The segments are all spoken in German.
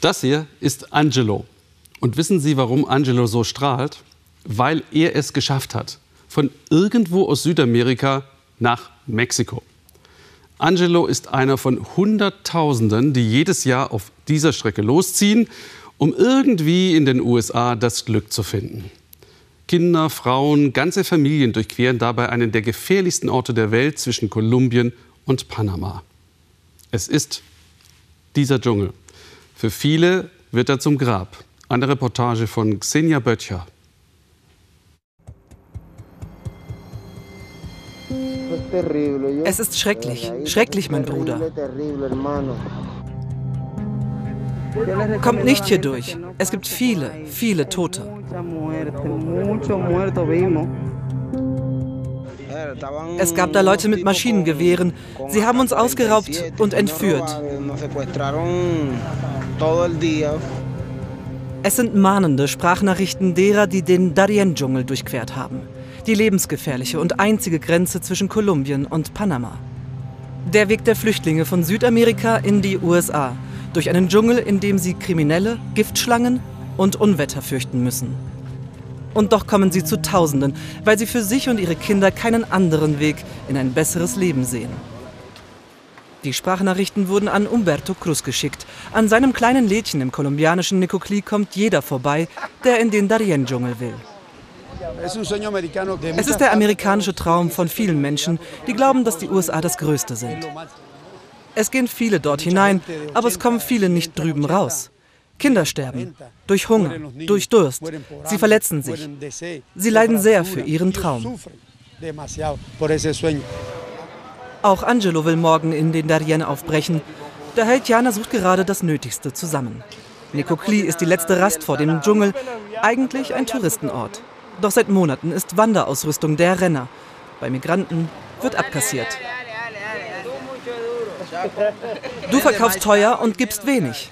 Das hier ist Angelo. Und wissen Sie, warum Angelo so strahlt? Weil er es geschafft hat. Von irgendwo aus Südamerika nach Mexiko. Angelo ist einer von Hunderttausenden, die jedes Jahr auf dieser Strecke losziehen, um irgendwie in den USA das Glück zu finden. Kinder, Frauen, ganze Familien durchqueren dabei einen der gefährlichsten Orte der Welt zwischen Kolumbien und Panama. Es ist dieser Dschungel. Für viele wird er zum Grab. Eine Reportage von Xenia Böttcher. Es ist schrecklich, schrecklich, mein Bruder. Kommt nicht hier durch. Es gibt viele, viele Tote. Es gab da Leute mit Maschinengewehren. Sie haben uns ausgeraubt und entführt. Es sind mahnende Sprachnachrichten derer, die den Darien-Dschungel durchquert haben. Die lebensgefährliche und einzige Grenze zwischen Kolumbien und Panama. Der Weg der Flüchtlinge von Südamerika in die USA. Durch einen Dschungel, in dem sie Kriminelle, Giftschlangen und Unwetter fürchten müssen. Und doch kommen sie zu Tausenden, weil sie für sich und ihre Kinder keinen anderen Weg in ein besseres Leben sehen. Die Sprachnachrichten wurden an Umberto Cruz geschickt. An seinem kleinen Lädchen im kolumbianischen Nicoclí kommt jeder vorbei, der in den Darien-Dschungel will. Es ist der amerikanische Traum von vielen Menschen, die glauben, dass die USA das Größte sind. Es gehen viele dort hinein, aber es kommen viele nicht drüben raus. Kinder sterben. Durch Hunger, durch Durst. Sie verletzen sich. Sie leiden sehr für ihren Traum. Auch Angelo will morgen in den Darien aufbrechen. Der Haitianer sucht gerade das Nötigste zusammen. Nicocli ist die letzte Rast vor dem Dschungel, eigentlich ein Touristenort. Doch seit Monaten ist Wanderausrüstung der Renner. Bei Migranten wird abkassiert. Du verkaufst teuer und gibst wenig.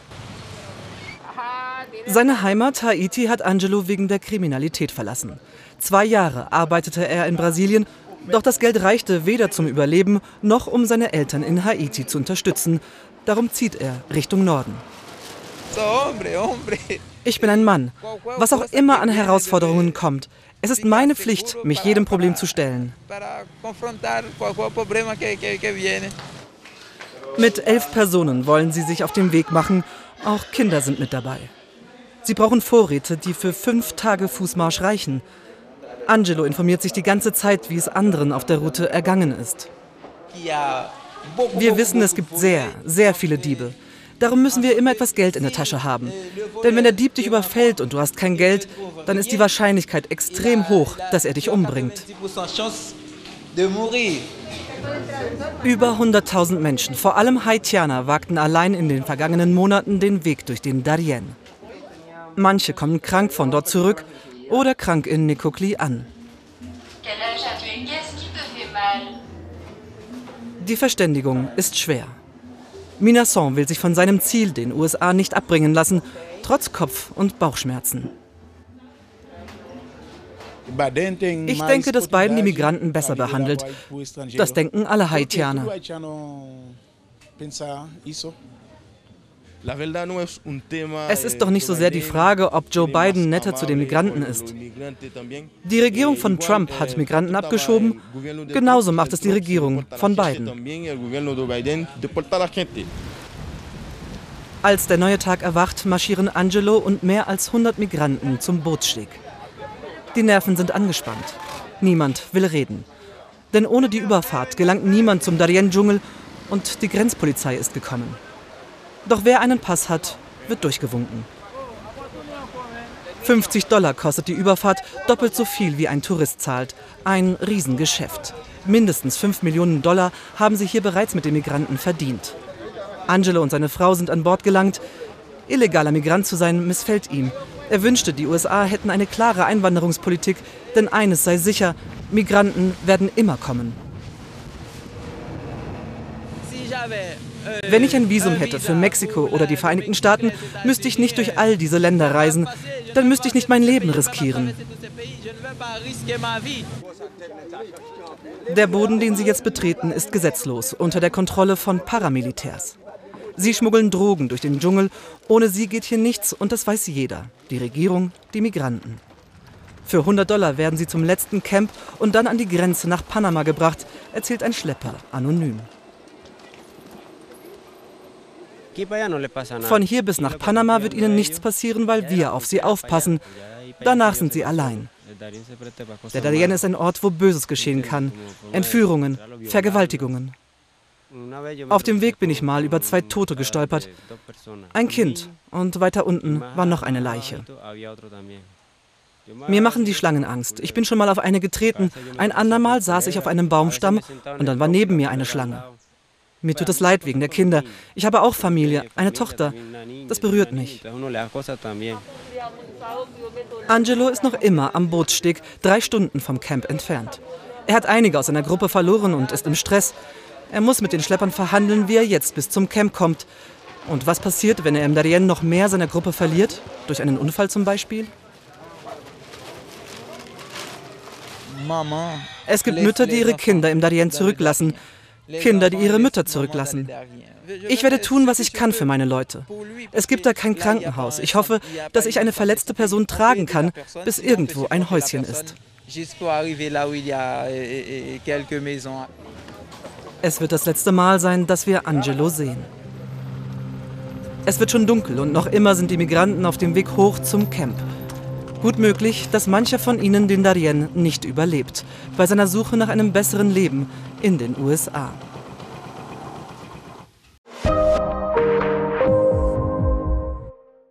Seine Heimat Haiti hat Angelo wegen der Kriminalität verlassen. Zwei Jahre arbeitete er in Brasilien, doch das Geld reichte weder zum Überleben noch um seine Eltern in Haiti zu unterstützen. Darum zieht er Richtung Norden. Ich bin ein Mann. Was auch immer an Herausforderungen kommt, es ist meine Pflicht, mich jedem Problem zu stellen. Mit elf Personen wollen sie sich auf den Weg machen. Auch Kinder sind mit dabei. Sie brauchen Vorräte, die für fünf Tage Fußmarsch reichen. Angelo informiert sich die ganze Zeit, wie es anderen auf der Route ergangen ist. Wir wissen, es gibt sehr, sehr viele Diebe. Darum müssen wir immer etwas Geld in der Tasche haben. Denn wenn der Dieb dich überfällt und du hast kein Geld, dann ist die Wahrscheinlichkeit extrem hoch, dass er dich umbringt. Über 100.000 Menschen, vor allem Haitianer, wagten allein in den vergangenen Monaten den Weg durch den Darien. Manche kommen krank von dort zurück oder krank in Nicocli an. Die Verständigung ist schwer. Minasson will sich von seinem Ziel, den USA, nicht abbringen lassen, trotz Kopf- und Bauchschmerzen. Ich denke, dass Biden die Migranten besser behandelt. Das denken alle Haitianer. Es ist doch nicht so sehr die Frage, ob Joe Biden netter zu den Migranten ist. Die Regierung von Trump hat Migranten abgeschoben, genauso macht es die Regierung von Biden. Als der neue Tag erwacht, marschieren Angelo und mehr als 100 Migranten zum Bootssteg. Die Nerven sind angespannt. Niemand will reden. Denn ohne die Überfahrt gelangt niemand zum Darien-Dschungel und die Grenzpolizei ist gekommen. Doch wer einen Pass hat, wird durchgewunken. 50 Dollar kostet die Überfahrt, doppelt so viel wie ein Tourist zahlt. Ein Riesengeschäft. Mindestens 5 Millionen Dollar haben sie hier bereits mit den Migranten verdient. Angelo und seine Frau sind an Bord gelangt. Illegaler Migrant zu sein missfällt ihm. Er wünschte, die USA hätten eine klare Einwanderungspolitik, denn eines sei sicher, Migranten werden immer kommen. Wenn ich ein Visum hätte für Mexiko oder die Vereinigten Staaten, müsste ich nicht durch all diese Länder reisen. Dann müsste ich nicht mein Leben riskieren. Der Boden, den sie jetzt betreten, ist gesetzlos, unter der Kontrolle von Paramilitärs. Sie schmuggeln Drogen durch den Dschungel. Ohne sie geht hier nichts und das weiß jeder. Die Regierung, die Migranten. Für 100 Dollar werden sie zum letzten Camp und dann an die Grenze nach Panama gebracht, erzählt ein Schlepper anonym. Von hier bis nach Panama wird ihnen nichts passieren, weil wir auf sie aufpassen. Danach sind sie allein. Der Darien ist ein Ort, wo Böses geschehen kann. Entführungen, Vergewaltigungen. Auf dem Weg bin ich mal über zwei Tote gestolpert. Ein Kind und weiter unten war noch eine Leiche. Mir machen die Schlangen Angst. Ich bin schon mal auf eine getreten. Ein andermal saß ich auf einem Baumstamm und dann war neben mir eine Schlange. Mir tut es leid wegen der Kinder. Ich habe auch Familie, eine Tochter. Das berührt mich. Angelo ist noch immer am Bootssteg, drei Stunden vom Camp entfernt. Er hat einige aus seiner Gruppe verloren und ist im Stress. Er muss mit den Schleppern verhandeln, wie er jetzt bis zum Camp kommt. Und was passiert, wenn er im Darien noch mehr seiner Gruppe verliert? Durch einen Unfall zum Beispiel? Es gibt Mütter, die ihre Kinder im Darien zurücklassen. Kinder, die ihre Mütter zurücklassen. Ich werde tun, was ich kann für meine Leute. Es gibt da kein Krankenhaus. Ich hoffe, dass ich eine verletzte Person tragen kann, bis irgendwo ein Häuschen ist. Es wird das letzte Mal sein, dass wir Angelo sehen. Es wird schon dunkel und noch immer sind die Migranten auf dem Weg hoch zum Camp. Gut möglich, dass mancher von ihnen den Darien nicht überlebt, bei seiner Suche nach einem besseren Leben in den USA.